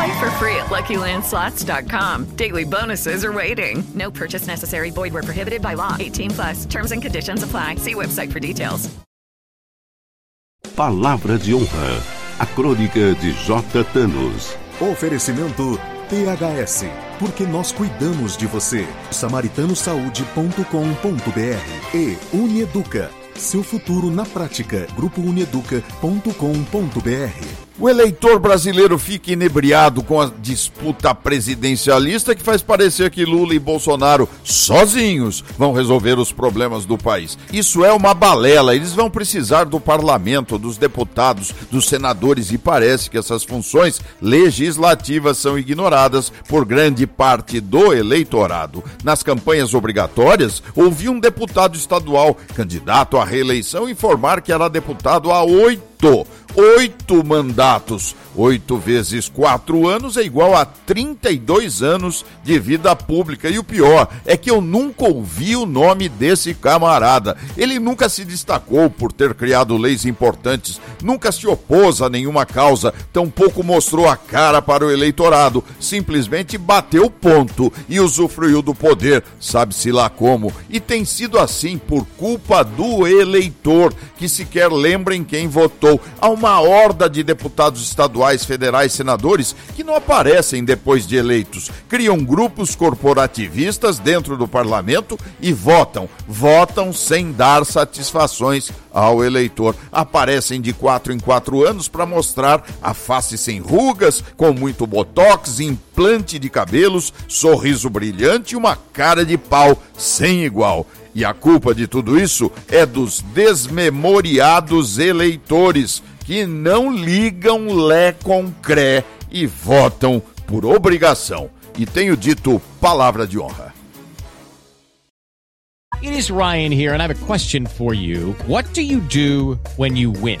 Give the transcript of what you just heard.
Play for free at LuckyLandSlots.com. Daily bonuses are waiting. No purchase necessary. Void where prohibited by law. 18 plus. Terms and conditions apply. See website for details. Palavra de honra. A crônica de J. Thanos. Oferecimento THS. Porque nós cuidamos de você. samaritanosaúde.com.br e Unieduca. Seu futuro na prática. Grupo Unieduca.com.br. O eleitor brasileiro fica inebriado com a disputa presidencialista que faz parecer que Lula e Bolsonaro sozinhos vão resolver os problemas do país. Isso é uma balela. Eles vão precisar do parlamento, dos deputados, dos senadores e parece que essas funções legislativas são ignoradas por grande parte do eleitorado. Nas campanhas obrigatórias, ouvi um deputado estadual, candidato à reeleição, informar que era deputado há oito oito mandatos. Oito vezes quatro anos é igual a 32 anos de vida pública. E o pior é que eu nunca ouvi o nome desse camarada. Ele nunca se destacou por ter criado leis importantes, nunca se opôs a nenhuma causa, tampouco mostrou a cara para o eleitorado. Simplesmente bateu ponto e usufruiu do poder, sabe-se lá como. E tem sido assim por culpa do eleitor, que sequer lembra em quem votou. Há uma horda de deputados estaduais, federais, senadores que não aparecem depois de eleitos. Criam grupos corporativistas dentro do parlamento e votam. Votam sem dar satisfações ao eleitor. Aparecem de quatro em quatro anos para mostrar a face sem rugas, com muito botox, implante de cabelos, sorriso brilhante e uma cara de pau sem igual. E a culpa de tudo isso é dos desmemoriados eleitores que não ligam lé com cré e votam por obrigação. E tenho dito palavra de honra. It is Ryan here, and I have a question for you. What do you do when you win?